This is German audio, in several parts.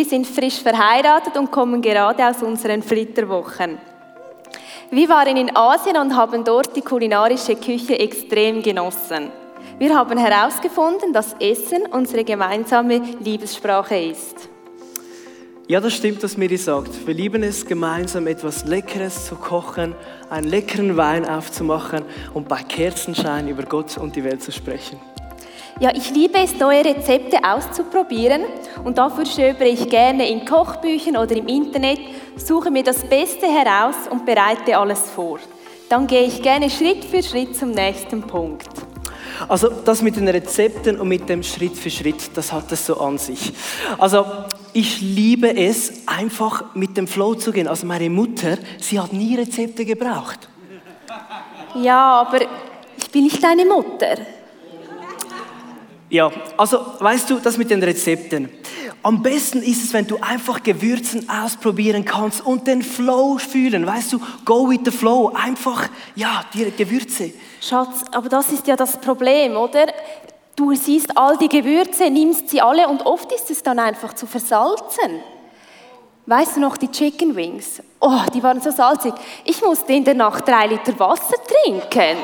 wir sind frisch verheiratet und kommen gerade aus unseren Flitterwochen. Wir waren in Asien und haben dort die kulinarische Küche extrem genossen. Wir haben herausgefunden, dass Essen unsere gemeinsame Liebessprache ist. Ja, das stimmt, was Miri sagt. Wir lieben es, gemeinsam etwas Leckeres zu kochen, einen leckeren Wein aufzumachen und bei Kerzenschein über Gott und die Welt zu sprechen. Ja, ich liebe es, neue Rezepte auszuprobieren und dafür stöbere ich gerne in Kochbüchern oder im Internet, suche mir das Beste heraus und bereite alles vor. Dann gehe ich gerne Schritt für Schritt zum nächsten Punkt. Also das mit den Rezepten und mit dem Schritt für Schritt, das hat es so an sich. Also ich liebe es, einfach mit dem Flow zu gehen. Also meine Mutter, sie hat nie Rezepte gebraucht. Ja, aber ich bin nicht deine Mutter. Ja, also weißt du, das mit den Rezepten. Am besten ist es, wenn du einfach Gewürzen ausprobieren kannst und den Flow fühlen. Weißt du, go with the flow. Einfach, ja, die Gewürze. Schatz, aber das ist ja das Problem, oder? Du siehst all die Gewürze, nimmst sie alle und oft ist es dann einfach zu versalzen. Weißt du noch die Chicken Wings? Oh, die waren so salzig. Ich musste in der Nacht drei Liter Wasser trinken.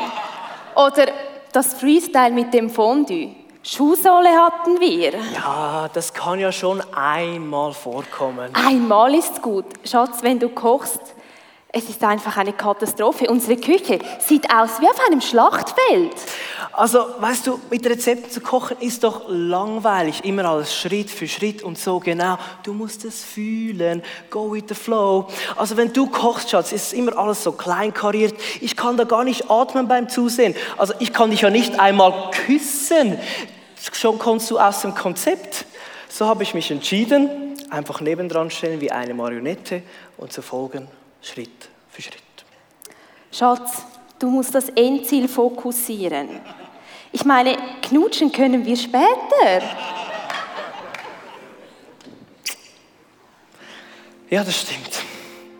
Oder das Freestyle mit dem Fondue. Schuhsohle hatten wir. Ja, das kann ja schon einmal vorkommen. Einmal ist gut. Schatz, wenn du kochst, es ist einfach eine Katastrophe. Unsere Küche sieht aus wie auf einem Schlachtfeld. Also, weißt du, mit Rezepten zu kochen ist doch langweilig. Immer alles Schritt für Schritt und so genau. Du musst es fühlen. Go with the flow. Also, wenn du kochst, Schatz, ist immer alles so kleinkariert. Ich kann da gar nicht atmen beim Zusehen. Also, ich kann dich ja nicht einmal küssen. Schon kommst du aus dem Konzept. So habe ich mich entschieden, einfach nebendran stellen wie eine Marionette und zu folgen Schritt für Schritt. Schatz, du musst das Endziel fokussieren. Ich meine, knutschen können wir später. Ja, das stimmt.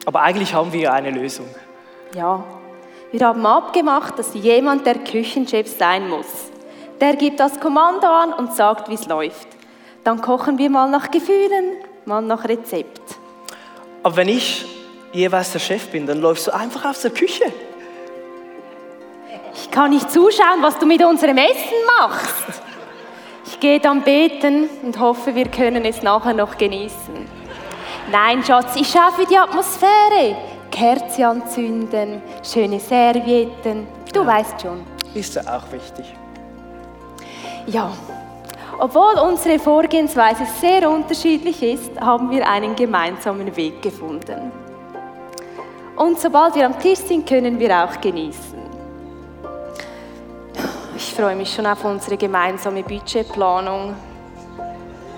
Aber eigentlich haben wir eine Lösung. Ja, wir haben abgemacht, dass jemand der Küchenchef sein muss. Der gibt das Kommando an und sagt, wie es läuft. Dann kochen wir mal nach Gefühlen, mal nach Rezept. Aber wenn ich jeweils der Chef bin, dann läufst du einfach aus der Küche. Ich kann nicht zuschauen, was du mit unserem Essen machst. Ich gehe dann beten und hoffe, wir können es nachher noch genießen. Nein, Schatz, ich schaue für die Atmosphäre. Kerze anzünden, schöne Servietten. Du ja. weißt schon. Ist ja auch wichtig. Ja, obwohl unsere Vorgehensweise sehr unterschiedlich ist, haben wir einen gemeinsamen Weg gefunden. Und sobald wir am Tisch sind, können wir auch genießen. Ich freue mich schon auf unsere gemeinsame Budgetplanung.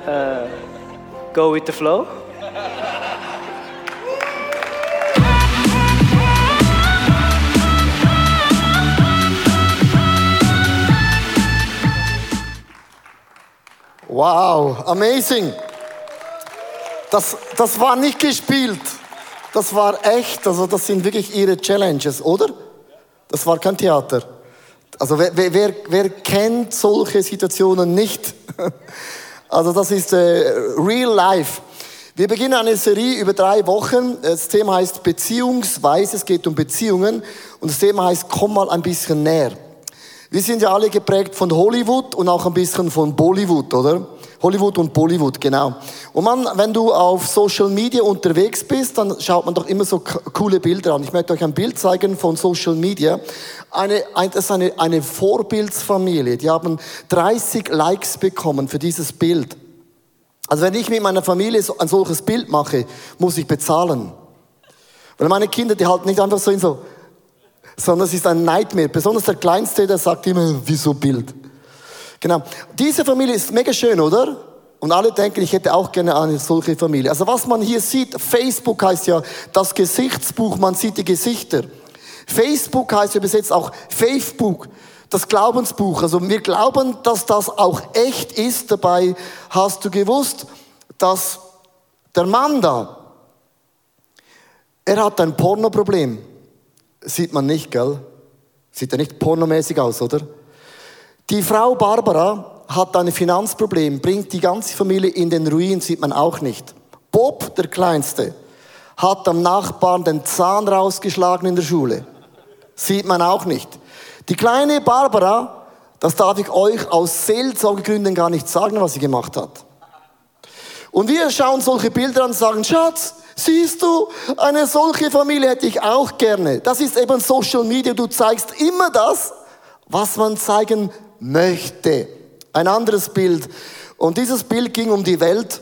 Uh, go with the flow. Wow, amazing. Das, das war nicht gespielt. Das war echt. Also das sind wirklich ihre Challenges, oder? Das war kein Theater. Also wer, wer, wer kennt solche Situationen nicht? Also das ist äh, real life. Wir beginnen eine Serie über drei Wochen. Das Thema heißt Beziehungsweise, es geht um Beziehungen. Und das Thema heißt Komm mal ein bisschen näher. Wir sind ja alle geprägt von Hollywood und auch ein bisschen von Bollywood, oder? Hollywood und Bollywood, genau. Und man, wenn du auf Social Media unterwegs bist, dann schaut man doch immer so coole Bilder an. Ich möchte euch ein Bild zeigen von Social Media. Eine, das ist eine, eine Vorbildsfamilie. Die haben 30 Likes bekommen für dieses Bild. Also wenn ich mit meiner Familie so ein solches Bild mache, muss ich bezahlen. Weil meine Kinder, die halten nicht einfach so in so, sondern es ist ein Nightmare. Besonders der Kleinste, der sagt immer, wieso Bild? Genau. Diese Familie ist mega schön, oder? Und alle denken, ich hätte auch gerne eine solche Familie. Also was man hier sieht, Facebook heißt ja das Gesichtsbuch, man sieht die Gesichter. Facebook heißt übersetzt auch Faithbook, das Glaubensbuch. Also wir glauben, dass das auch echt ist. Dabei hast du gewusst, dass der Mann da, er hat ein Pornoproblem. Sieht man nicht, gell? Sieht ja nicht pornomäßig aus, oder? Die Frau Barbara hat ein Finanzproblem, bringt die ganze Familie in den Ruin, sieht man auch nicht. Bob, der Kleinste, hat am Nachbarn den Zahn rausgeschlagen in der Schule. Sieht man auch nicht. Die kleine Barbara, das darf ich euch aus Seelsorgegründen gar nicht sagen, was sie gemacht hat. Und wir schauen solche Bilder an und sagen, Schatz, siehst du, eine solche Familie hätte ich auch gerne. Das ist eben Social Media. Du zeigst immer das, was man zeigen möchte. Ein anderes Bild. Und dieses Bild ging um die Welt.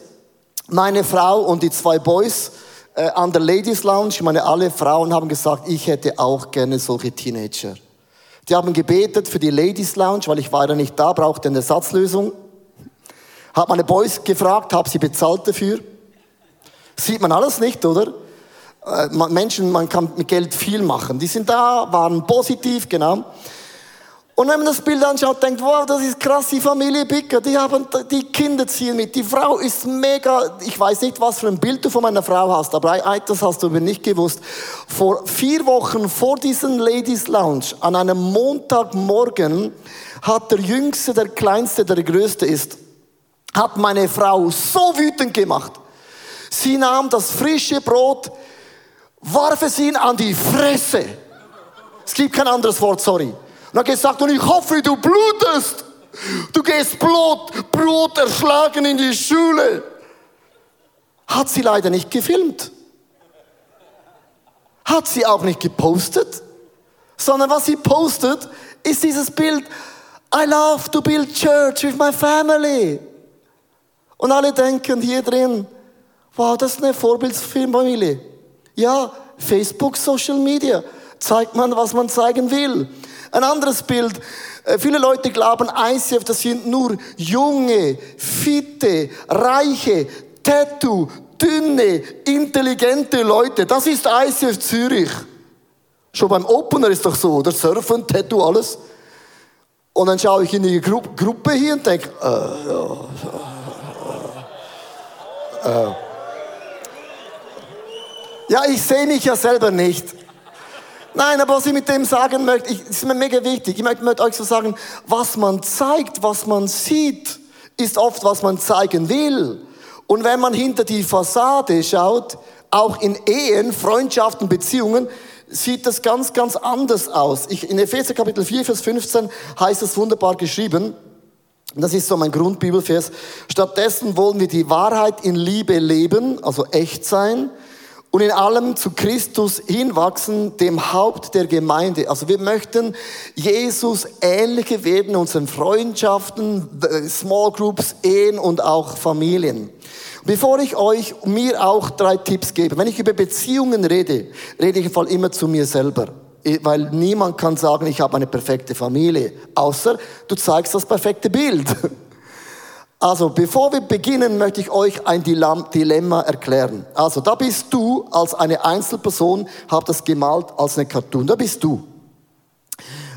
Meine Frau und die zwei Boys äh, an der Ladies Lounge. Ich meine, alle Frauen haben gesagt, ich hätte auch gerne solche Teenager. Die haben gebetet für die Ladies Lounge, weil ich war ja nicht da, brauchte eine Ersatzlösung. Hab meine Boys gefragt, hab sie bezahlt dafür. Sieht man alles nicht, oder? Äh, Menschen, man kann mit Geld viel machen. Die sind da, waren positiv, genau. Und wenn man das Bild anschaut, denkt, wow, das ist krass, die Familie Bicker, die haben, die Kinder ziehen mit, die Frau ist mega, ich weiß nicht, was für ein Bild du von meiner Frau hast, aber das hast du mir nicht gewusst. Vor vier Wochen vor diesem Ladies Lounge, an einem Montagmorgen, hat der Jüngste, der Kleinste, der Größte ist, hat meine Frau so wütend gemacht. Sie nahm das frische Brot, warf es ihn an die Fresse. Es gibt kein anderes Wort, sorry. Und hat gesagt, und ich hoffe, du blutest. Du gehst Blut, Brot erschlagen in die Schule. Hat sie leider nicht gefilmt. Hat sie auch nicht gepostet. Sondern was sie postet, ist dieses Bild, I love to build church with my family. Und alle denken hier drin, wow, das ist eine Vorbildsfilmfamilie. Ja, Facebook, Social Media, zeigt man, was man zeigen will. Ein anderes Bild. Äh, viele Leute glauben, ICF, das sind nur junge, fitte, reiche, tattoo, dünne, intelligente Leute. Das ist ICF Zürich. Schon beim Opener ist doch so, oder? Surfen, Tattoo, alles. Und dann schaue ich in die Gru Gruppe hier und denke, äh, ja, äh, ja, ich sehe mich ja selber nicht. Nein, aber was ich mit dem sagen möchte, ich, ist mir mega wichtig. Ich möchte mit euch so sagen, was man zeigt, was man sieht, ist oft, was man zeigen will. Und wenn man hinter die Fassade schaut, auch in Ehen, Freundschaften, Beziehungen, sieht das ganz, ganz anders aus. Ich, in Epheser Kapitel 4, Vers 15 heißt es wunderbar geschrieben, das ist so mein Grundbibelvers. Stattdessen wollen wir die Wahrheit in Liebe leben, also echt sein und in allem zu Christus hinwachsen, dem Haupt der Gemeinde. Also wir möchten Jesus ähnlicher werden in unseren Freundschaften, Small Groups, Ehen und auch Familien. Bevor ich euch mir auch drei Tipps gebe, wenn ich über Beziehungen rede, rede ich im Fall immer zu mir selber weil niemand kann sagen, ich habe eine perfekte Familie, außer du zeigst das perfekte Bild. Also, bevor wir beginnen, möchte ich euch ein Dilemma erklären. Also, da bist du als eine Einzelperson, hab das gemalt als eine Cartoon. Da bist du.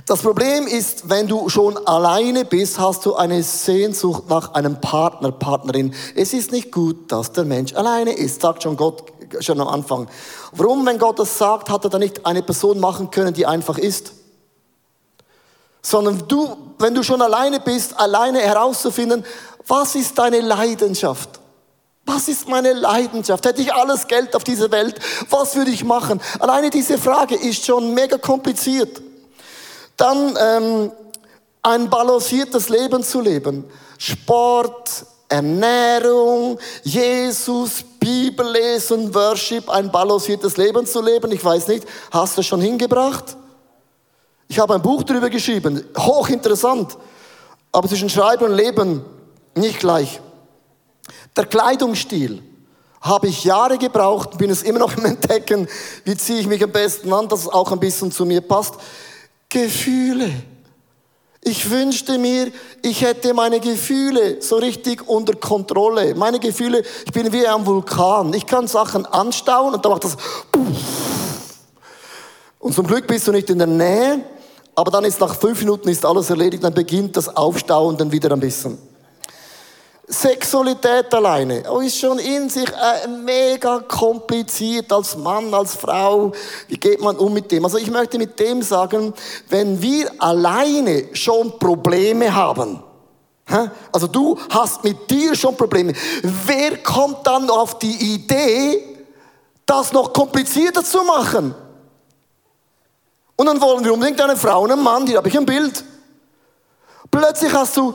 Das Problem ist, wenn du schon alleine bist, hast du eine Sehnsucht nach einem Partner, Partnerin. Es ist nicht gut, dass der Mensch alleine ist, sagt schon Gott schon am Anfang. Warum, wenn Gott das sagt, hat er dann nicht eine Person machen können, die einfach ist? Sondern du, wenn du schon alleine bist, alleine herauszufinden, was ist deine Leidenschaft? Was ist meine Leidenschaft? Hätte ich alles Geld auf dieser Welt, was würde ich machen? Alleine diese Frage ist schon mega kompliziert. Dann ähm, ein balanciertes Leben zu leben. Sport, Ernährung, Jesus, Bibel lesen, Worship, ein balanciertes Leben zu leben. Ich weiß nicht, hast du schon hingebracht? Ich habe ein Buch darüber geschrieben, hochinteressant, aber zwischen Schreiben und Leben nicht gleich. Der Kleidungsstil habe ich Jahre gebraucht, bin es immer noch im Entdecken, wie ziehe ich mich am besten an, dass es auch ein bisschen zu mir passt. Gefühle. Ich wünschte mir, ich hätte meine Gefühle so richtig unter Kontrolle. Meine Gefühle, ich bin wie ein Vulkan. Ich kann Sachen anstauen und dann macht das. Und zum Glück bist du nicht in der Nähe, aber dann ist nach fünf Minuten ist alles erledigt, dann beginnt das Aufstauen dann wieder ein bisschen. Sexualität alleine ist schon in sich äh, mega kompliziert als Mann, als Frau. Wie geht man um mit dem? Also ich möchte mit dem sagen, wenn wir alleine schon Probleme haben? Also du hast mit dir schon Probleme. Wer kommt dann auf die Idee, das noch komplizierter zu machen? Und dann wollen wir unbedingt eine Frau und einen Mann, hier habe ich ein Bild. Plötzlich hast du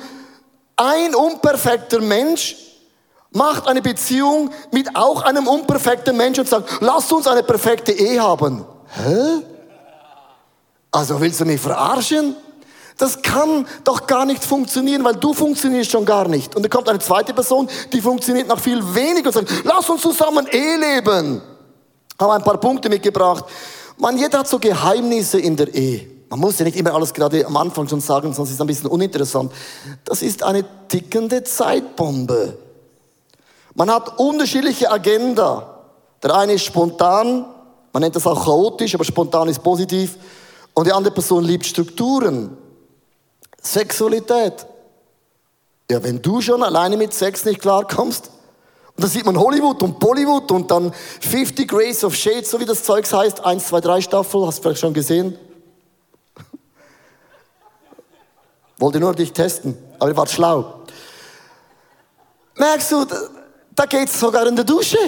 ein unperfekter Mensch, macht eine Beziehung mit auch einem unperfekten Menschen und sagt, lass uns eine perfekte Ehe haben. Hä? Also willst du mich verarschen? Das kann doch gar nicht funktionieren, weil du funktionierst schon gar nicht. Und dann kommt eine zweite Person, die funktioniert noch viel weniger und sagt, lass uns zusammen Ehe leben. Habe ein paar Punkte mitgebracht. Man, jeder hat so Geheimnisse in der Ehe. Man muss ja nicht immer alles gerade am Anfang schon sagen, sonst ist es ein bisschen uninteressant. Das ist eine tickende Zeitbombe. Man hat unterschiedliche Agenda. Der eine ist spontan, man nennt das auch chaotisch, aber spontan ist positiv. Und die andere Person liebt Strukturen. Sexualität. Ja, wenn du schon alleine mit Sex nicht klarkommst, und da sieht man Hollywood und Bollywood und dann 50 Grace of Shades, so wie das Zeugs heißt, 1, 2, 3 Staffel, hast du vielleicht schon gesehen? Wollte nur dich testen, aber ihr wart schlau. Merkst du, da geht es sogar in der Dusche.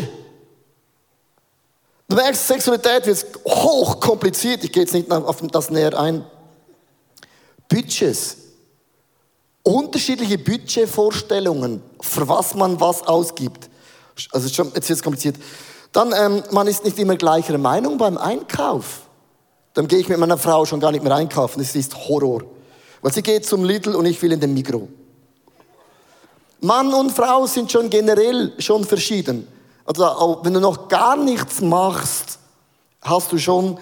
Du merkst, Sexualität wird hoch kompliziert. Ich gehe jetzt nicht auf das näher ein. Budgets. Unterschiedliche Budgetvorstellungen, für was man was ausgibt. Also schon, jetzt wird es kompliziert. Dann, ähm, man ist nicht immer gleicher Meinung beim Einkauf. Dann gehe ich mit meiner Frau schon gar nicht mehr einkaufen. Das ist Horror. Weil sie geht zum Lidl und ich will in den Mikro. Mann und Frau sind schon generell schon verschieden. Also wenn du noch gar nichts machst, hast du schon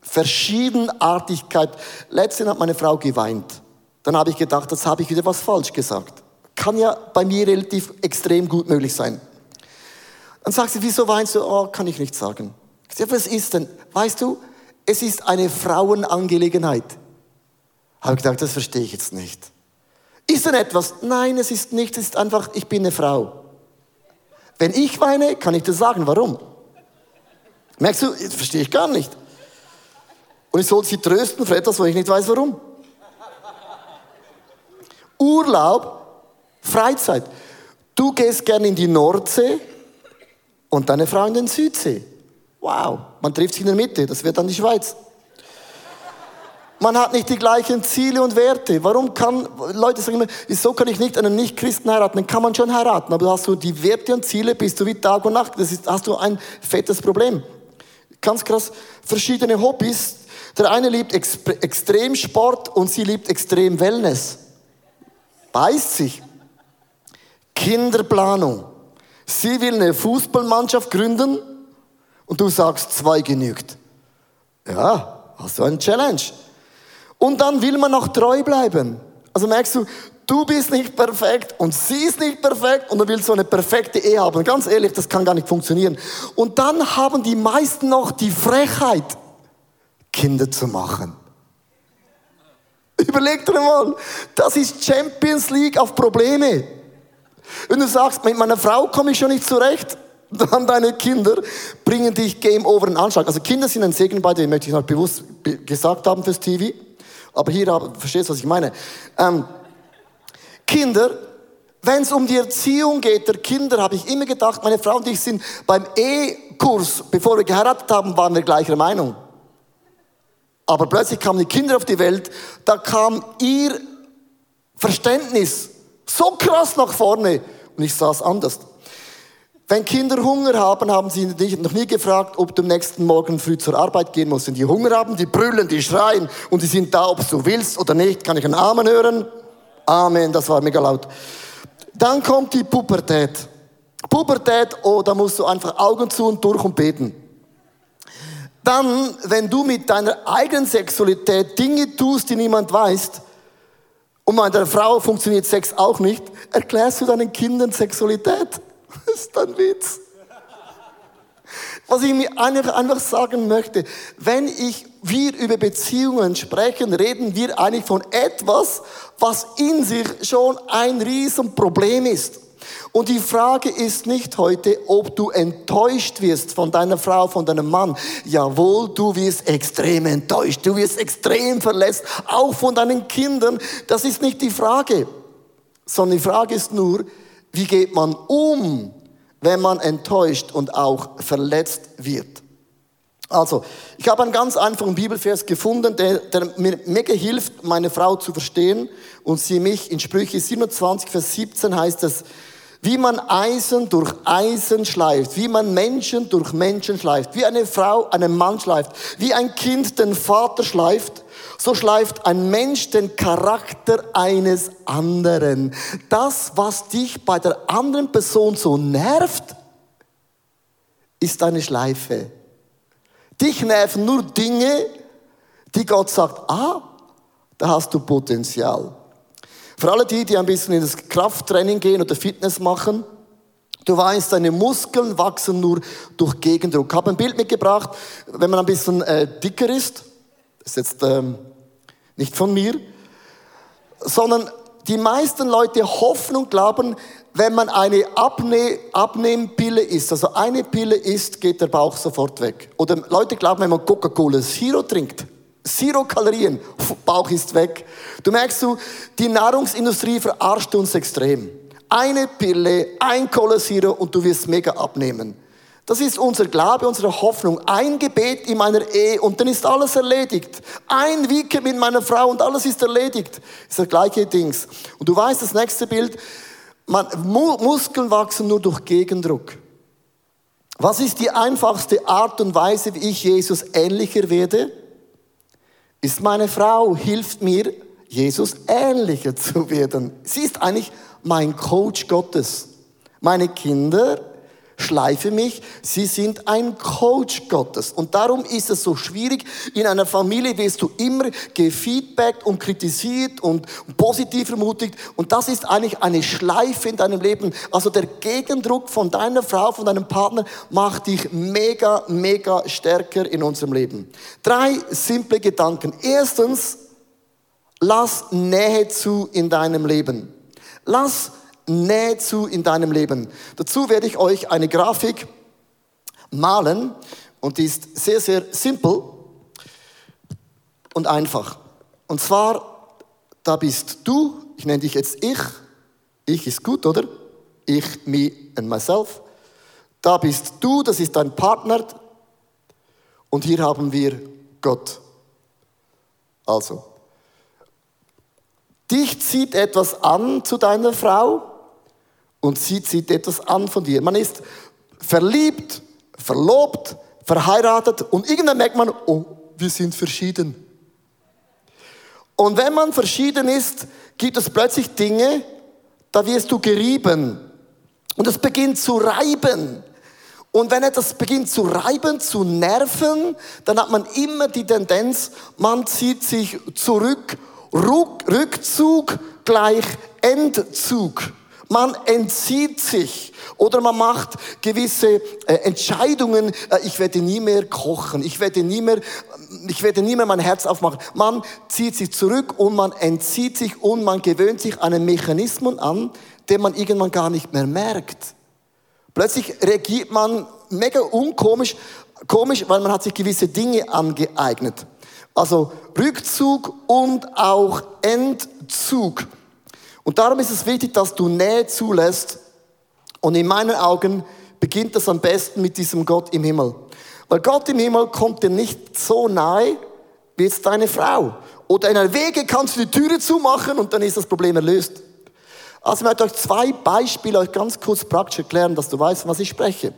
Verschiedenartigkeit. Letztens hat meine Frau geweint. Dann habe ich gedacht, das habe ich wieder was falsch gesagt. Kann ja bei mir relativ extrem gut möglich sein. Dann sagt sie, wieso weinst du? Oh, kann ich nicht sagen. Ich sage, was ist denn? Weißt du, es ist eine Frauenangelegenheit. Habe gedacht, das verstehe ich jetzt nicht. Ist denn etwas? Nein, es ist nichts, es ist einfach, ich bin eine Frau. Wenn ich weine, kann ich dir sagen, warum. Merkst du, das verstehe ich gar nicht. Und ich soll sie trösten für etwas, wo ich nicht weiß, warum. Urlaub, Freizeit. Du gehst gerne in die Nordsee und deine Frau in den Südsee. Wow, man trifft sich in der Mitte, das wird dann die Schweiz. Man hat nicht die gleichen Ziele und Werte. Warum kann, Leute sagen immer, wieso kann ich nicht einen Nicht-Christen heiraten? Dann kann man schon heiraten, aber hast du die Werte und Ziele, bist du wie Tag und Nacht. Das ist, hast du ein fettes Problem. Ganz krass, verschiedene Hobbys. Der eine liebt Extremsport und sie liebt Extrem Wellness. Beißt sich. Kinderplanung. Sie will eine Fußballmannschaft gründen und du sagst, zwei genügt. Ja, hast du eine Challenge. Und dann will man noch treu bleiben. Also merkst du, du bist nicht perfekt und sie ist nicht perfekt und du willst so eine perfekte Ehe haben. Ganz ehrlich, das kann gar nicht funktionieren. Und dann haben die meisten noch die Frechheit, Kinder zu machen. Überleg dir mal, das ist Champions League auf Probleme. Wenn du sagst, mit meiner Frau komme ich schon nicht zurecht, dann deine Kinder bringen dich Game Over in Anschlag. Also Kinder sind ein Segen bei dir, möchte ich noch bewusst gesagt haben fürs TV. Aber hier, verstehst du, was ich meine? Ähm, Kinder, wenn es um die Erziehung geht der Kinder, habe ich immer gedacht, meine Frau und ich sind beim E-Kurs, bevor wir geheiratet haben, waren wir gleicher Meinung. Aber plötzlich kamen die Kinder auf die Welt, da kam ihr Verständnis so krass nach vorne und ich sah es anders. Wenn Kinder Hunger haben, haben sie dich noch nie gefragt, ob du am nächsten Morgen früh zur Arbeit gehen musst. Wenn die Hunger haben, die brüllen, die schreien und die sind da, ob du willst oder nicht. Kann ich einen Amen hören? Amen, das war mega laut. Dann kommt die Pubertät. Pubertät, oh, da musst du einfach Augen zu und durch und beten. Dann, wenn du mit deiner eigenen Sexualität Dinge tust, die niemand weiß, und bei der Frau funktioniert Sex auch nicht, erklärst du deinen Kindern Sexualität. Das ist ein Witz. Was ich mir einfach sagen möchte, wenn ich, wir über Beziehungen sprechen, reden wir eigentlich von etwas, was in sich schon ein Riesenproblem ist. Und die Frage ist nicht heute, ob du enttäuscht wirst von deiner Frau, von deinem Mann. Jawohl, du wirst extrem enttäuscht, du wirst extrem verletzt, auch von deinen Kindern. Das ist nicht die Frage. sondern die Frage ist nur, wie geht man um, wenn man enttäuscht und auch verletzt wird. Also, ich habe einen ganz einfachen Bibelvers gefunden, der, der mir mega hilft, meine Frau zu verstehen und sie mich in Sprüche 27, Vers 17 heißt es, wie man Eisen durch Eisen schleift, wie man Menschen durch Menschen schleift, wie eine Frau einen Mann schleift, wie ein Kind den Vater schleift, so schleift ein Mensch den Charakter eines anderen. Das, was dich bei der anderen Person so nervt, ist eine Schleife. Dich nerven nur Dinge, die Gott sagt, ah, da hast du Potenzial. Für alle die, die ein bisschen in das Krafttraining gehen oder Fitness machen, du weißt, deine Muskeln wachsen nur durch Gegendruck. Ich habe ein Bild mitgebracht, wenn man ein bisschen äh, dicker ist, ist jetzt ähm, nicht von mir, sondern die meisten Leute hoffen und glauben, wenn man eine Abne Abnehmpille isst, also eine Pille isst, geht der Bauch sofort weg. Oder Leute glauben, wenn man Coca-Cola Zero trinkt, Zero Kalorien, Bauch ist weg. Du merkst du, die Nahrungsindustrie verarscht uns extrem. Eine Pille, ein Cola Zero und du wirst mega abnehmen. Das ist unser Glaube, unsere Hoffnung. Ein Gebet in meiner Ehe und dann ist alles erledigt. Ein Weekend mit meiner Frau und alles ist erledigt. Ist das gleiche Dings. Und du weißt, das nächste Bild, man, Muskeln wachsen nur durch Gegendruck. Was ist die einfachste Art und Weise, wie ich Jesus ähnlicher werde? ist meine Frau, hilft mir, Jesus ähnlicher zu werden. Sie ist eigentlich mein Coach Gottes. Meine Kinder schleife mich, sie sind ein Coach Gottes. Und darum ist es so schwierig, in einer Familie wirst du immer gefeedbackt und kritisiert und positiv ermutigt. Und das ist eigentlich eine Schleife in deinem Leben. Also der Gegendruck von deiner Frau, von deinem Partner macht dich mega, mega stärker in unserem Leben. Drei simple Gedanken. Erstens, lass Nähe zu in deinem Leben. Lass Nähe zu in deinem Leben. Dazu werde ich euch eine Grafik malen und die ist sehr, sehr simpel und einfach. Und zwar, da bist du, ich nenne dich jetzt ich, ich ist gut, oder? Ich, me and myself. Da bist du, das ist dein Partner. Und hier haben wir Gott. Also, dich zieht etwas an zu deiner Frau und sie zieht etwas an von dir. Man ist verliebt, verlobt, verheiratet und irgendwann merkt man, oh, wir sind verschieden. Und wenn man verschieden ist, gibt es plötzlich Dinge, da wirst du gerieben. Und es beginnt zu reiben. Und wenn etwas beginnt zu reiben, zu nerven, dann hat man immer die Tendenz, man zieht sich zurück, Rückzug gleich Entzug. Man entzieht sich oder man macht gewisse äh, Entscheidungen. Äh, ich werde nie mehr kochen. Ich werde nie mehr, ich werde nie mehr mein Herz aufmachen. Man zieht sich zurück und man entzieht sich und man gewöhnt sich einen Mechanismus an, den man irgendwann gar nicht mehr merkt. Plötzlich reagiert man mega unkomisch, komisch, weil man hat sich gewisse Dinge angeeignet. Also Rückzug und auch Entzug. Und darum ist es wichtig, dass du Nähe zulässt. Und in meinen Augen beginnt das am besten mit diesem Gott im Himmel. Weil Gott im Himmel kommt dir nicht so nahe wie jetzt deine Frau. Oder in einer Wege kannst du die Türe zumachen und dann ist das Problem erlöst. Also ich möchte euch zwei Beispiele euch ganz kurz praktisch erklären, dass du weißt, was ich spreche.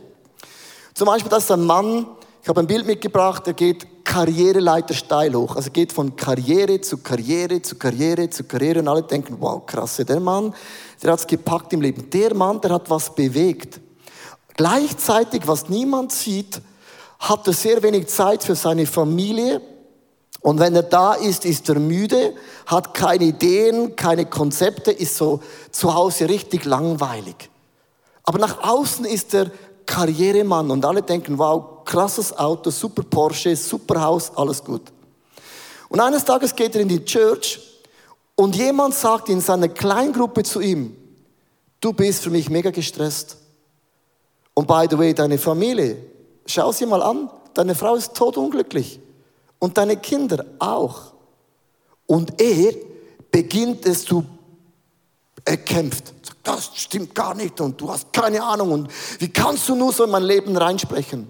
Zum Beispiel, das ist ein Mann, ich habe ein Bild mitgebracht, der geht Karriereleiter steil hoch. Also geht von Karriere zu Karriere zu Karriere zu Karriere und alle denken, wow, krass, der Mann, der hat es gepackt im Leben. Der Mann, der hat was bewegt. Gleichzeitig, was niemand sieht, hat er sehr wenig Zeit für seine Familie. Und wenn er da ist, ist er müde, hat keine Ideen, keine Konzepte, ist so zu Hause richtig langweilig. Aber nach außen ist er Karrieremann und alle denken, wow, krasses Auto, super Porsche, super Haus, alles gut. Und eines Tages geht er in die Church und jemand sagt in seiner Kleingruppe zu ihm, du bist für mich mega gestresst. Und by the way, deine Familie, schau sie mal an, deine Frau ist todunglücklich und deine Kinder auch. Und er beginnt es zu Er kämpft. Das stimmt gar nicht und du hast keine Ahnung und wie kannst du nur so in mein Leben reinsprechen?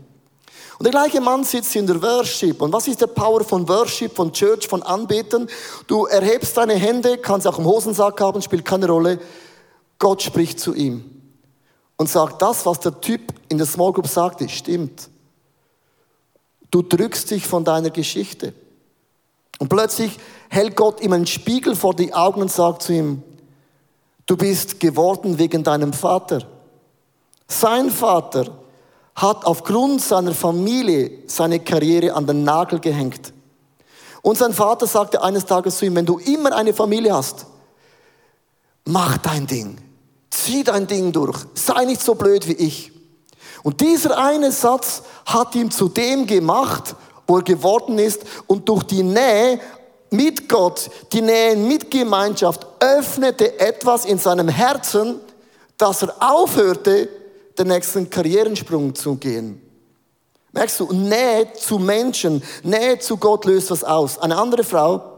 Und der gleiche Mann sitzt in der Worship. Und was ist der Power von Worship, von Church, von Anbeten? Du erhebst deine Hände, kannst auch im Hosensack haben, spielt keine Rolle. Gott spricht zu ihm und sagt, das, was der Typ in der Small Group sagte, stimmt. Du drückst dich von deiner Geschichte. Und plötzlich hält Gott ihm einen Spiegel vor die Augen und sagt zu ihm, du bist geworden wegen deinem Vater. Sein Vater hat aufgrund seiner Familie seine Karriere an den Nagel gehängt. Und sein Vater sagte eines Tages zu ihm, wenn du immer eine Familie hast, mach dein Ding, zieh dein Ding durch, sei nicht so blöd wie ich. Und dieser eine Satz hat ihn zu dem gemacht, wo er geworden ist und durch die Nähe mit Gott, die Nähe mit Gemeinschaft öffnete etwas in seinem Herzen, dass er aufhörte, den nächsten Karrierensprung zu gehen. Merkst du, Nähe zu Menschen, Nähe zu Gott löst was aus. Eine andere Frau,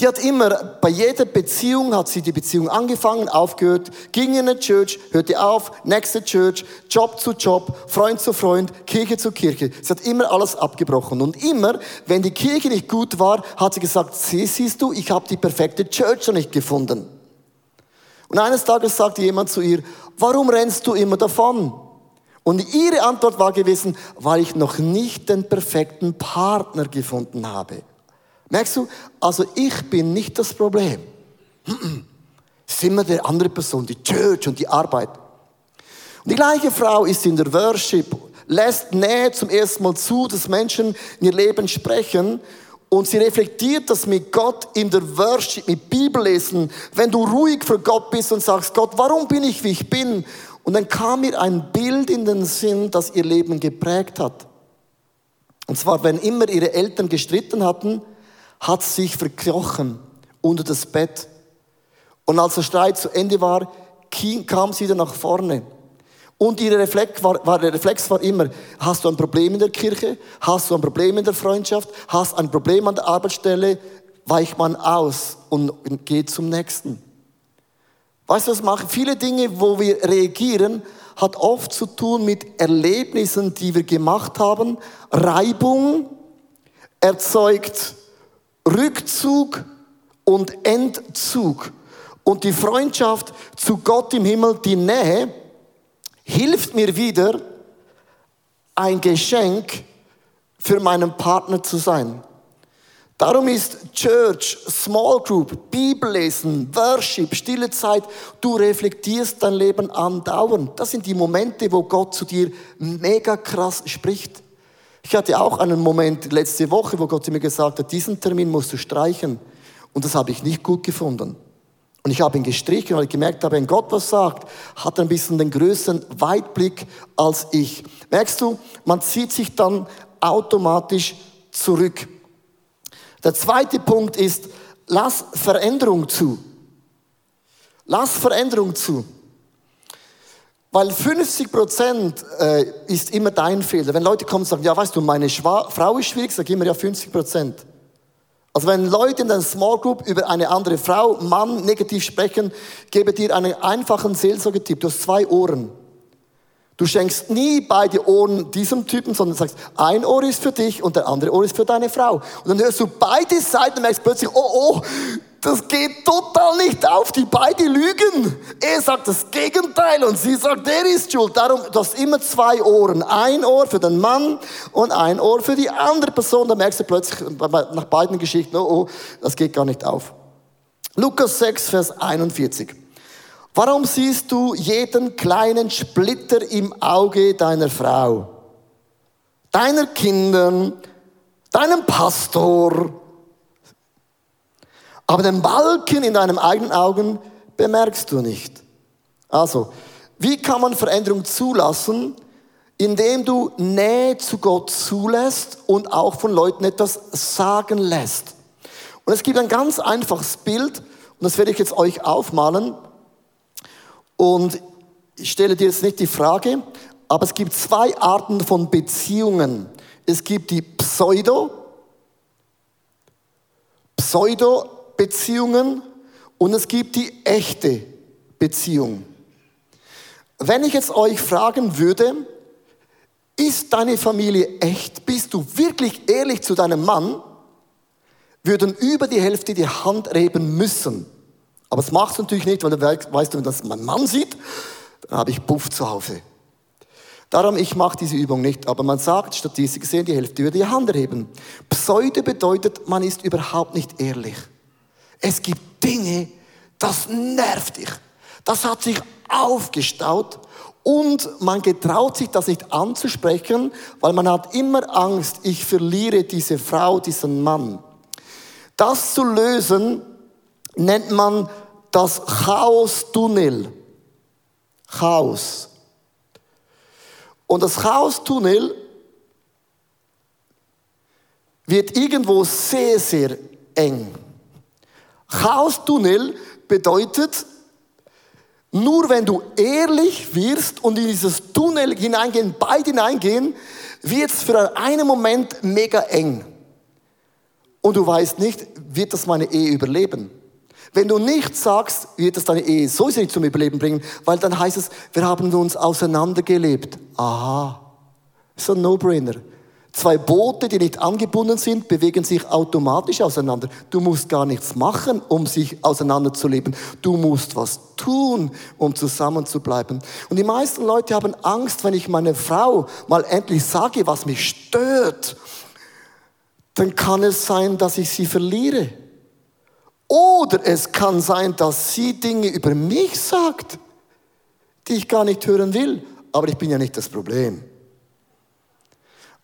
die hat immer, bei jeder Beziehung hat sie die Beziehung angefangen, aufgehört, ging in eine Church, hörte auf, nächste Church, Job zu Job, Freund zu Freund, Kirche zu Kirche. Sie hat immer alles abgebrochen. Und immer, wenn die Kirche nicht gut war, hat sie gesagt, sie siehst du, ich habe die perfekte Church noch nicht gefunden. Und eines Tages sagte jemand zu ihr, warum rennst du immer davon? Und ihre Antwort war gewesen, weil ich noch nicht den perfekten Partner gefunden habe. Merkst du? Also ich bin nicht das Problem. Es ist immer die andere Person, die Church und die Arbeit. Und die gleiche Frau ist in der Worship, lässt Nähe zum ersten Mal zu, dass Menschen in ihr Leben sprechen und sie reflektiert das mit Gott in der Worship, mit Bibellesen, wenn du ruhig für Gott bist und sagst, Gott, warum bin ich, wie ich bin? Und dann kam ihr ein Bild in den Sinn, das ihr Leben geprägt hat. Und zwar, wenn immer ihre Eltern gestritten hatten, hat sich verkrochen unter das Bett. Und als der Streit zu Ende war, kam sie wieder nach vorne. Und ihr Reflex war, war, der Reflex war immer, hast du ein Problem in der Kirche? Hast du ein Problem in der Freundschaft? Hast ein Problem an der Arbeitsstelle? Weich man aus und geht zum nächsten. Weißt du, was machen? Viele Dinge, wo wir reagieren, hat oft zu tun mit Erlebnissen, die wir gemacht haben. Reibung erzeugt Rückzug und Entzug. Und die Freundschaft zu Gott im Himmel, die Nähe, hilft mir wieder, ein Geschenk für meinen Partner zu sein. Darum ist Church, Small Group, Bibellesen, Worship, stille Zeit, du reflektierst dein Leben andauernd. Das sind die Momente, wo Gott zu dir mega krass spricht. Ich hatte auch einen Moment letzte Woche, wo Gott mir gesagt hat, diesen Termin musst du streichen. Und das habe ich nicht gut gefunden. Und ich habe ihn gestrichen, weil ich gemerkt habe, wenn Gott was sagt, hat er ein bisschen den größeren Weitblick als ich. Merkst du, man zieht sich dann automatisch zurück. Der zweite Punkt ist, lass Veränderung zu. Lass Veränderung zu. Weil 50 Prozent äh, ist immer dein Fehler. Wenn Leute kommen und sagen, ja, weißt du, meine Schwa Frau ist schwierig, sag immer ja 50 Prozent. Also wenn Leute in der Small Group über eine andere Frau, Mann negativ sprechen, gebe dir einen einfachen Seelsorgetipp. Du hast zwei Ohren. Du schenkst nie beide Ohren diesem Typen, sondern sagst, ein Ohr ist für dich und der andere Ohr ist für deine Frau. Und dann hörst du beide Seiten und merkst plötzlich, oh, oh, das geht total nicht auf, die beide lügen. Er sagt das Gegenteil und sie sagt, der ist schuld. Darum, du hast immer zwei Ohren. Ein Ohr für den Mann und ein Ohr für die andere Person. Da merkst du plötzlich nach beiden Geschichten, oh, oh, das geht gar nicht auf. Lukas 6, Vers 41. Warum siehst du jeden kleinen Splitter im Auge deiner Frau, deiner Kinder, deinem Pastor, aber den Balken in deinem eigenen Augen bemerkst du nicht? Also, wie kann man Veränderung zulassen? Indem du Nähe zu Gott zulässt und auch von Leuten etwas sagen lässt. Und es gibt ein ganz einfaches Bild, und das werde ich jetzt euch aufmalen. Und ich stelle dir jetzt nicht die Frage, aber es gibt zwei Arten von Beziehungen. Es gibt die Pseudo, Pseudo-Beziehungen und es gibt die echte Beziehung. Wenn ich jetzt euch fragen würde, ist deine Familie echt? Bist du wirklich ehrlich zu deinem Mann? Würden über die Hälfte die Hand reben müssen. Aber das machst du natürlich nicht, weil du weißt, wenn das mein Mann sieht, dann habe ich Puff zu Hause. Darum, ich mache diese Übung nicht, aber man sagt, statistisch gesehen, die Hälfte würde die Hand heben. Pseudo bedeutet, man ist überhaupt nicht ehrlich. Es gibt Dinge, das nervt dich. Das hat sich aufgestaut und man getraut sich das nicht anzusprechen, weil man hat immer Angst, ich verliere diese Frau, diesen Mann. Das zu lösen nennt man das Chaos-Tunnel. Chaos. Und das Chaos-Tunnel wird irgendwo sehr, sehr eng. Chaos-Tunnel bedeutet, nur wenn du ehrlich wirst und in dieses Tunnel hineingehen, beide hineingehen, wird es für einen Moment mega eng. Und du weißt nicht, wird das meine Ehe überleben? Wenn du nichts sagst, wird es deine Ehe sowieso nicht zum Überleben bringen, weil dann heißt es, wir haben uns auseinandergelebt. Aha, so ein No-Brainer. Zwei Boote, die nicht angebunden sind, bewegen sich automatisch auseinander. Du musst gar nichts machen, um sich auseinanderzuleben. Du musst was tun, um zusammenzubleiben. Und die meisten Leute haben Angst, wenn ich meine Frau mal endlich sage, was mich stört, dann kann es sein, dass ich sie verliere. Oder es kann sein, dass sie Dinge über mich sagt, die ich gar nicht hören will. Aber ich bin ja nicht das Problem.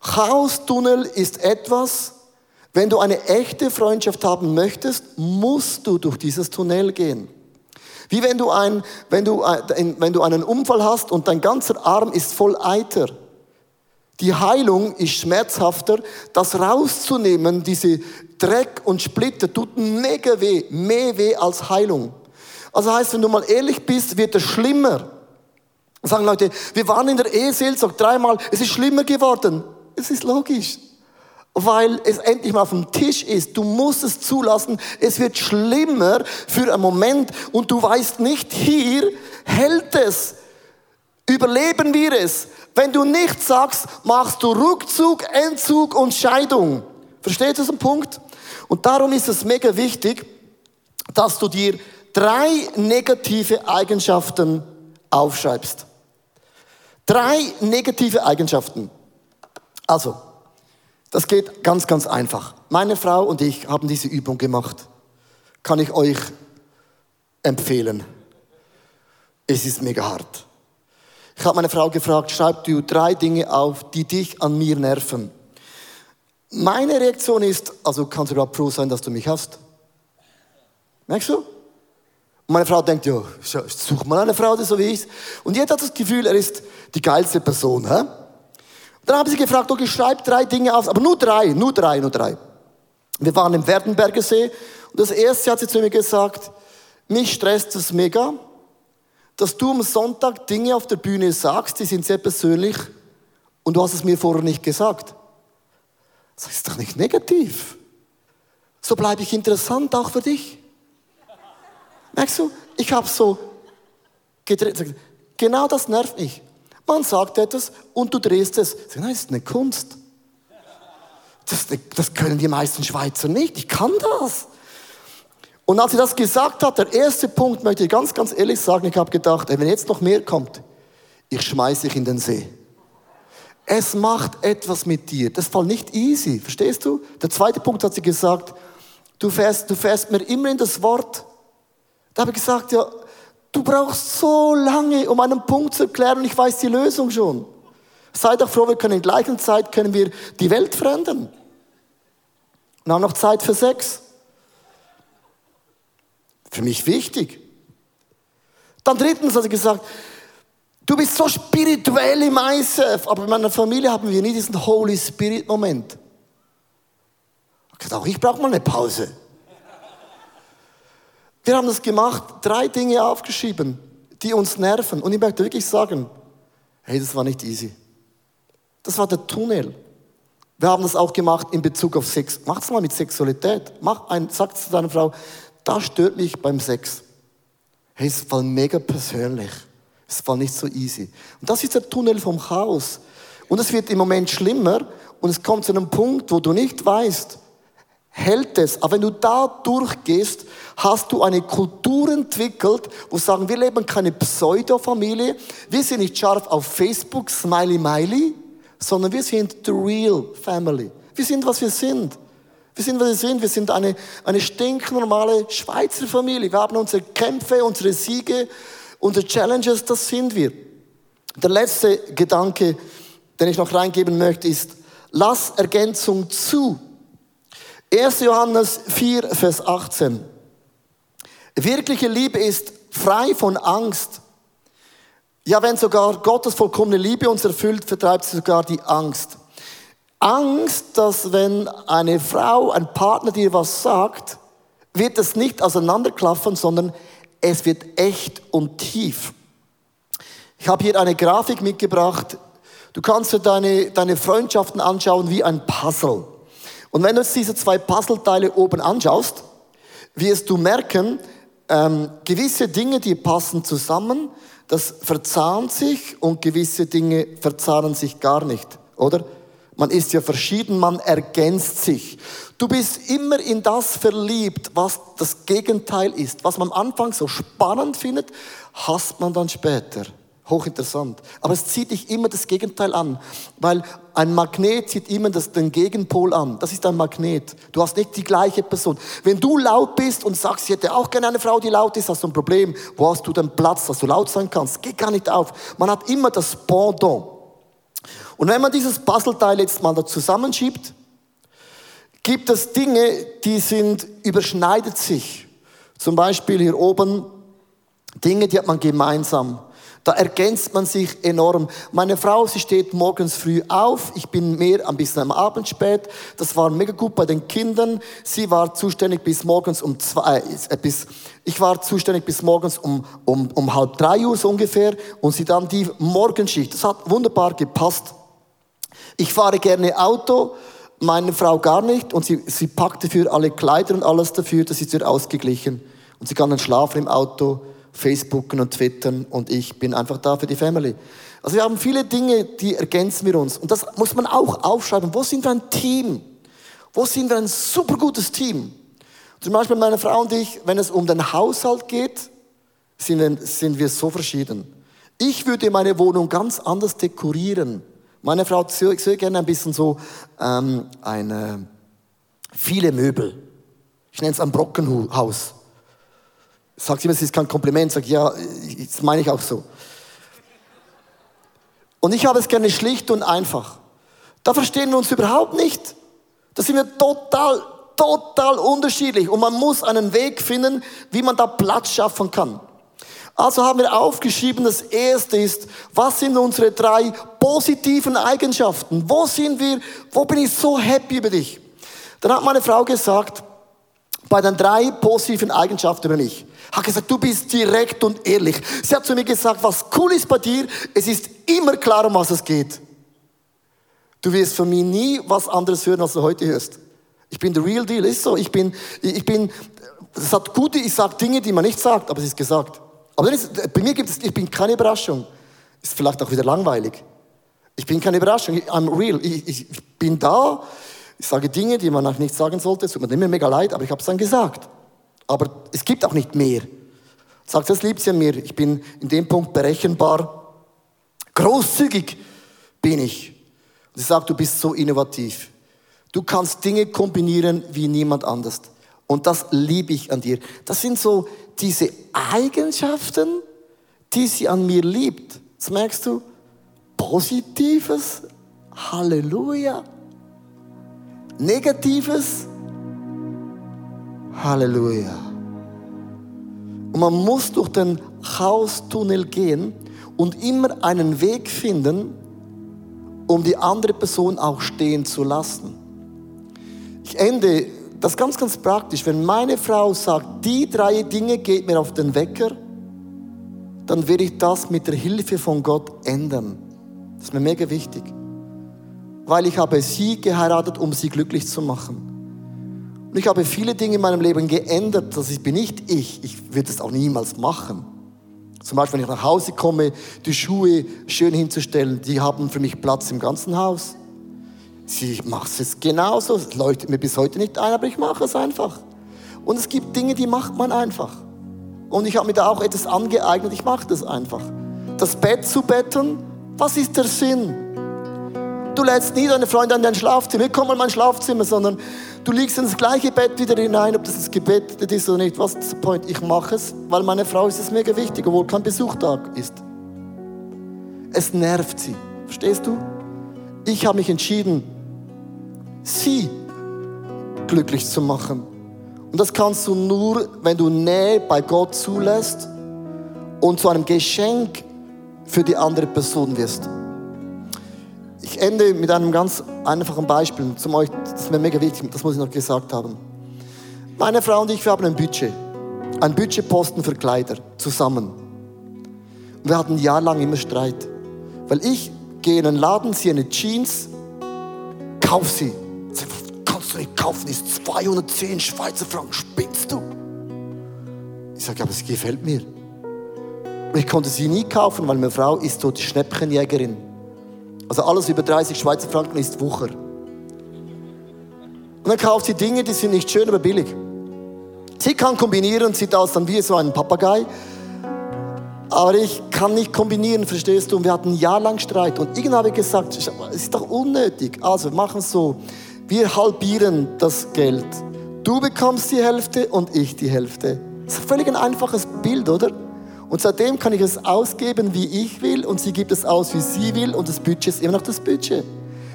Chaos-Tunnel ist etwas, wenn du eine echte Freundschaft haben möchtest, musst du durch dieses Tunnel gehen. Wie wenn du, ein, wenn, du, wenn du einen Unfall hast und dein ganzer Arm ist voll Eiter. Die Heilung ist schmerzhafter. Das rauszunehmen, diese Dreck und Splitter, tut mega weh. Mehr weh als Heilung. Also heißt, wenn du mal ehrlich bist, wird es schlimmer. Sagen Leute, wir waren in der Eheseelsorge dreimal, es ist schlimmer geworden. Es ist logisch. Weil es endlich mal auf dem Tisch ist. Du musst es zulassen. Es wird schlimmer für einen Moment und du weißt nicht, hier hält es. Überleben wir es. Wenn du nichts sagst, machst du Rückzug, Entzug und Scheidung. Versteht ihr diesen Punkt? Und darum ist es mega wichtig, dass du dir drei negative Eigenschaften aufschreibst. Drei negative Eigenschaften. Also, das geht ganz, ganz einfach. Meine Frau und ich haben diese Übung gemacht. Kann ich euch empfehlen. Es ist mega hart. Ich habe meine Frau gefragt, schreib du drei Dinge auf, die dich an mir nerven. Meine Reaktion ist, also kannst du überhaupt froh sein, dass du mich hast? Merkst du? Und meine Frau denkt, ja, such mal eine Frau, die so wie ich Und jeder hat das Gefühl, er ist die geilste Person. Hä? Dann habe ich sie gefragt, okay, schreib drei Dinge auf, aber nur drei, nur drei, nur drei. Wir waren im Werdenberger See und das erste hat sie zu mir gesagt, mich stresst es mega, dass du am Sonntag Dinge auf der Bühne sagst, die sind sehr persönlich und du hast es mir vorher nicht gesagt. Das ist doch nicht negativ. So bleibe ich interessant auch für dich. Merkst du, ich habe so gedreht. Genau das nervt mich. Man sagt etwas und du drehst es. Nein, das ist eine Kunst. Das, das können die meisten Schweizer nicht. Ich kann das. Und als sie das gesagt hat, der erste Punkt, möchte ich ganz, ganz ehrlich sagen, ich habe gedacht, wenn jetzt noch mehr kommt, ich schmeiße dich in den See. Es macht etwas mit dir. Das fällt nicht easy, verstehst du? Der zweite Punkt hat sie gesagt, du fährst, du fährst mir immer in das Wort. Da habe ich gesagt, ja, Du brauchst so lange, um einen Punkt zu erklären und ich weiß die Lösung schon. Sei doch froh, wir können in gleicher Zeit können wir die Welt verändern. Und haben noch Zeit für Sex. Für mich wichtig. Dann drittens hat sie gesagt, du bist so spirituell im ISF, aber in meiner Familie haben wir nie diesen Holy Spirit Moment. Ich auch ich brauche mal eine Pause. Wir haben das gemacht, drei Dinge aufgeschrieben, die uns nerven. Und ich möchte wirklich sagen, hey, das war nicht easy. Das war der Tunnel. Wir haben das auch gemacht in Bezug auf Sex. Mach es mal mit Sexualität. Mach ein, sag zu deiner Frau, das stört mich beim Sex. Hey, es war mega persönlich. Es war nicht so easy. Und das ist der Tunnel vom Chaos. Und es wird im Moment schlimmer und es kommt zu einem Punkt, wo du nicht weißt, hält es. Aber wenn du da durchgehst, hast du eine Kultur entwickelt, wo sagen, wir leben keine Pseudo-Familie. Wir sind nicht scharf auf Facebook, Smiley Miley, sondern wir sind the real family. Wir sind, was wir sind. Wir sind, was wir sind. Wir sind eine, eine stinknormale Schweizer Familie. Wir haben unsere Kämpfe, unsere Siege, unsere Challenges, das sind wir. Der letzte Gedanke, den ich noch reingeben möchte, ist, lass Ergänzung zu. 1. Johannes 4, Vers 18. Wirkliche Liebe ist frei von Angst. Ja, wenn sogar Gottes vollkommene Liebe uns erfüllt, vertreibt sie sogar die Angst. Angst, dass wenn eine Frau, ein Partner dir was sagt, wird es nicht auseinanderklaffen, sondern es wird echt und tief. Ich habe hier eine Grafik mitgebracht. Du kannst dir deine, deine Freundschaften anschauen wie ein Puzzle. Und wenn du jetzt diese zwei Puzzleteile oben anschaust, wirst du merken, ähm, gewisse Dinge, die passen zusammen, das verzahnt sich und gewisse Dinge verzahnen sich gar nicht, oder? Man ist ja verschieden, man ergänzt sich. Du bist immer in das verliebt, was das Gegenteil ist. Was man am Anfang so spannend findet, hasst man dann später. Hochinteressant. Aber es zieht dich immer das Gegenteil an, weil ein Magnet zieht immer das, den Gegenpol an. Das ist ein Magnet. Du hast nicht die gleiche Person. Wenn du laut bist und sagst, ich hätte auch gerne eine Frau, die laut ist, hast du ein Problem. Wo hast du den Platz, dass du laut sein kannst? Geht gar nicht auf. Man hat immer das Pendant. Und wenn man dieses Puzzleteil jetzt mal da zusammenschiebt, gibt es Dinge, die sind, überschneidet sich. Zum Beispiel hier oben Dinge, die hat man gemeinsam. Da ergänzt man sich enorm. Meine Frau, sie steht morgens früh auf. Ich bin mehr ein bisschen am Abend spät. Das war mega gut bei den Kindern. Sie war zuständig bis morgens um zwei, äh, bis, ich war zuständig bis morgens um, um, um halb drei Uhr so ungefähr. Und sie dann die Morgenschicht. Das hat wunderbar gepasst. Ich fahre gerne Auto meine Frau gar nicht und sie, sie packte für alle Kleider und alles dafür, das ist ihr ausgeglichen. Und sie kann dann schlafen im Auto, Facebooken und Twittern und ich bin einfach da für die Family. Also wir haben viele Dinge, die ergänzen wir uns. Und das muss man auch aufschreiben. Wo sind wir ein Team? Wo sind wir ein super gutes Team? Zum Beispiel meine Frau und ich, wenn es um den Haushalt geht, sind, sind wir so verschieden. Ich würde meine Wohnung ganz anders dekorieren. Meine Frau sehr, sehr gerne ein bisschen so ähm, eine, viele Möbel. Ich nenne es ein Brockenhaus. Sagt sie mir, es ist kein Kompliment. Sag ja, das meine ich auch so. Und ich habe es gerne schlicht und einfach. Da verstehen wir uns überhaupt nicht. Da sind wir total, total unterschiedlich. Und man muss einen Weg finden, wie man da Platz schaffen kann. Also haben wir aufgeschrieben, das erste ist, was sind unsere drei positiven Eigenschaften? Wo sind wir, wo bin ich so happy über dich? Dann hat meine Frau gesagt, bei den drei positiven Eigenschaften über mich, hat gesagt, du bist direkt und ehrlich. Sie hat zu mir gesagt, was cool ist bei dir, es ist immer klar, um was es geht. Du wirst von mir nie was anderes hören, als du heute hörst. Ich bin the real deal, ist so. Ich bin, ich bin, es hat gute, ich sage Dinge, die man nicht sagt, aber es ist gesagt. Aber ist, bei mir gibt es, ich bin keine Überraschung. Ist vielleicht auch wieder langweilig. Ich bin keine Überraschung. I'm real. Ich, ich bin da. Ich sage Dinge, die man auch nicht sagen sollte. Es tut mir immer mega leid, aber ich habe es dann gesagt. Aber es gibt auch nicht mehr. Sagt, das liebt sie an mir. Ich bin in dem Punkt berechenbar. Großzügig bin ich. Und sie sagt, du bist so innovativ. Du kannst Dinge kombinieren wie niemand anders. Und das liebe ich an dir. Das sind so diese Eigenschaften, die sie an mir liebt. Das merkst du? Positives, Halleluja. Negatives, Halleluja. Und man muss durch den Chaos-Tunnel gehen und immer einen Weg finden, um die andere Person auch stehen zu lassen. Ich ende das ganz, ganz praktisch. Wenn meine Frau sagt, die drei Dinge geht mir auf den Wecker, dann werde ich das mit der Hilfe von Gott ändern. Das ist mir mega wichtig. Weil ich habe sie geheiratet, um sie glücklich zu machen. Und ich habe viele Dinge in meinem Leben geändert. Das bin nicht ich. Ich würde es auch niemals machen. Zum Beispiel, wenn ich nach Hause komme, die Schuhe schön hinzustellen, die haben für mich Platz im ganzen Haus. Sie macht es genauso. Es leuchtet mir bis heute nicht ein, aber ich mache es einfach. Und es gibt Dinge, die macht man einfach. Und ich habe mir da auch etwas angeeignet, ich mache das einfach. Das Bett zu betten, was ist der Sinn? Du lädst nie deine Freunde an dein Schlafzimmer, komm mal in mein Schlafzimmer, sondern du liegst in das gleiche Bett wieder hinein, ob das gebettet ist oder nicht. Was ist der Point? Ich mache es, weil meine Frau ist es mega wichtig, obwohl kein Besuchtag ist. Es nervt sie. Verstehst du? Ich habe mich entschieden, sie glücklich zu machen. Und das kannst du nur, wenn du Nähe bei Gott zulässt und zu einem Geschenk für die andere Person wirst. Ich ende mit einem ganz einfachen Beispiel. Zum euch, das ist mir mega wichtig, das muss ich noch gesagt haben. Meine Frau und ich, wir haben ein Budget. Ein Budgetposten für Kleider zusammen. Und wir hatten jahrelang immer Streit. Weil ich gehe in einen Laden, ziehe eine Jeans, kauf sie kannst du nicht kaufen, ist 210 Schweizer Franken, spinnst du? Ich sage, aber es gefällt mir. Und ich konnte sie nie kaufen, weil meine Frau ist so die Schnäppchenjägerin. Also alles über 30 Schweizer Franken ist Wucher. Und dann kauft sie Dinge, die sind nicht schön, aber billig. Sie kann kombinieren sieht aus dann wie so ein Papagei. Aber ich kann nicht kombinieren, verstehst du? Und wir hatten ein Jahr lang Streit. Und irgendwann habe ich gesagt, es ist doch unnötig. Also wir machen es so. Wir halbieren das Geld. Du bekommst die Hälfte und ich die Hälfte. Das ist völlig ein einfaches Bild, oder? Und seitdem kann ich es ausgeben, wie ich will, und sie gibt es aus, wie sie will, und das Budget ist immer noch das Budget.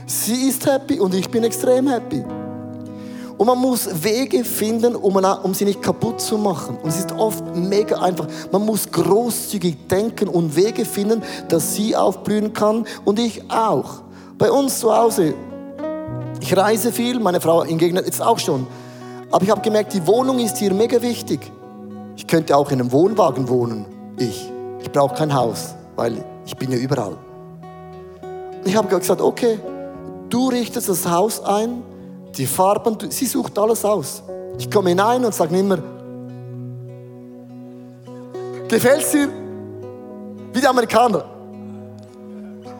Sie ist happy und ich bin extrem happy. Und man muss Wege finden, um, um sie nicht kaputt zu machen. Und es ist oft mega einfach. Man muss großzügig denken und Wege finden, dass sie aufblühen kann und ich auch. Bei uns zu Hause, ich reise viel, meine Frau hingegen jetzt auch schon. Aber ich habe gemerkt, die Wohnung ist hier mega wichtig. Ich könnte auch in einem Wohnwagen wohnen. Ich. Ich brauche kein Haus, weil ich bin ja überall. Ich habe gesagt, okay, du richtest das Haus ein, die Farben, sie sucht alles aus. Ich komme hinein und sage immer, gefällt's dir? Wie die Amerikaner.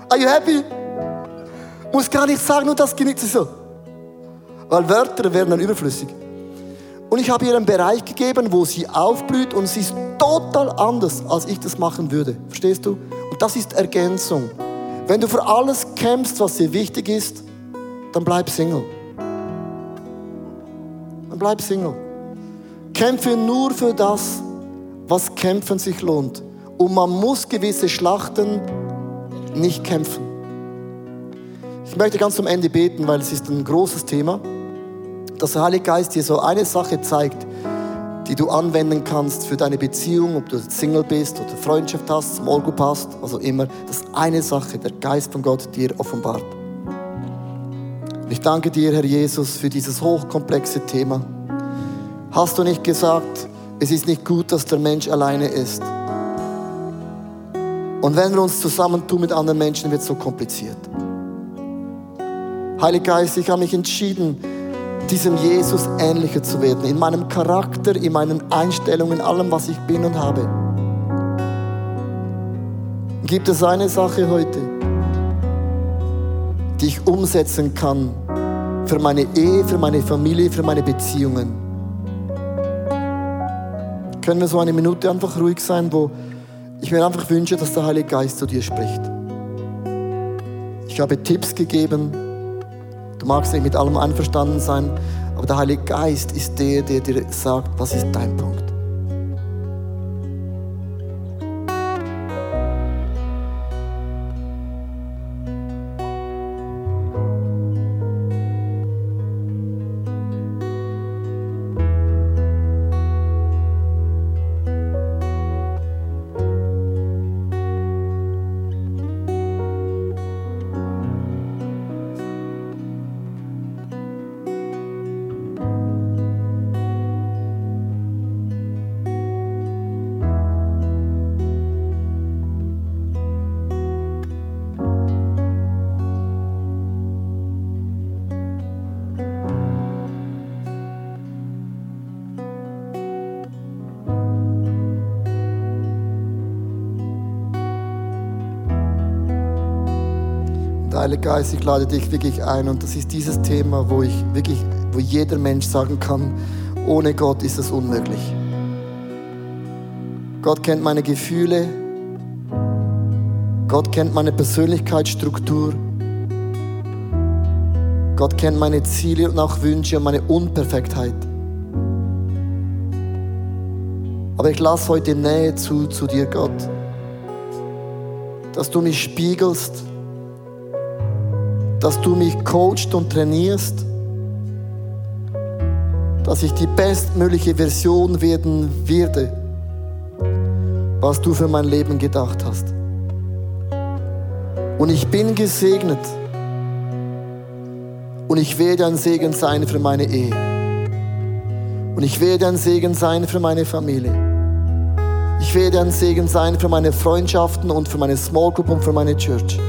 Are you happy? Muss gar nicht sagen, nur das genießt sie so. Weil Wörter werden dann überflüssig. Und ich habe ihr einen Bereich gegeben, wo sie aufblüht und sie ist total anders, als ich das machen würde. Verstehst du? Und das ist Ergänzung. Wenn du für alles kämpfst, was dir wichtig ist, dann bleib Single. Dann bleib Single. Kämpfe nur für das, was kämpfen sich lohnt. Und man muss gewisse Schlachten nicht kämpfen. Ich möchte ganz zum Ende beten, weil es ist ein großes Thema. Dass der Heilige Geist dir so eine Sache zeigt, die du anwenden kannst für deine Beziehung, ob du Single bist oder Freundschaft hast, zum Olgo passt, also immer. Das ist eine Sache, der Geist von Gott dir offenbart. Ich danke dir, Herr Jesus, für dieses hochkomplexe Thema. Hast du nicht gesagt, es ist nicht gut, dass der Mensch alleine ist? Und wenn wir uns zusammentun mit anderen Menschen, wird es so kompliziert. Heiliger Geist, ich habe mich entschieden, diesem Jesus ähnlicher zu werden. In meinem Charakter, in meinen Einstellungen, in allem, was ich bin und habe. Gibt es eine Sache heute, die ich umsetzen kann für meine Ehe, für meine Familie, für meine Beziehungen? Können wir so eine Minute einfach ruhig sein, wo ich mir einfach wünsche, dass der Heilige Geist zu dir spricht. Ich habe Tipps gegeben, Du magst nicht mit allem einverstanden sein, aber der Heilige Geist ist der, der dir sagt, was ist dein Punkt. Heiliger Geist, ich lade dich wirklich ein und das ist dieses Thema, wo ich wirklich, wo jeder Mensch sagen kann, ohne Gott ist es unmöglich. Gott kennt meine Gefühle, Gott kennt meine Persönlichkeitsstruktur, Gott kennt meine Ziele und auch Wünsche und meine Unperfektheit. Aber ich lasse heute Nähe zu, zu dir, Gott, dass du mich spiegelst, dass du mich coachst und trainierst, dass ich die bestmögliche Version werden werde, was du für mein Leben gedacht hast. Und ich bin gesegnet. Und ich werde ein Segen sein für meine Ehe. Und ich werde ein Segen sein für meine Familie. Ich werde ein Segen sein für meine Freundschaften und für meine Small Group und für meine Church.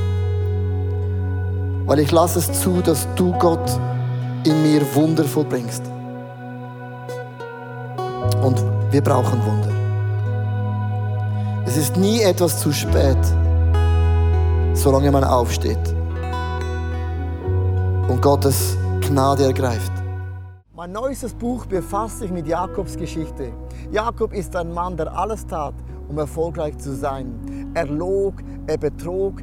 Weil ich lasse es zu, dass du Gott in mir Wunder vollbringst. Und wir brauchen Wunder. Es ist nie etwas zu spät, solange man aufsteht und Gottes Gnade ergreift. Mein neuestes Buch befasst sich mit Jakobs Geschichte. Jakob ist ein Mann, der alles tat, um erfolgreich zu sein. Er log, er betrog,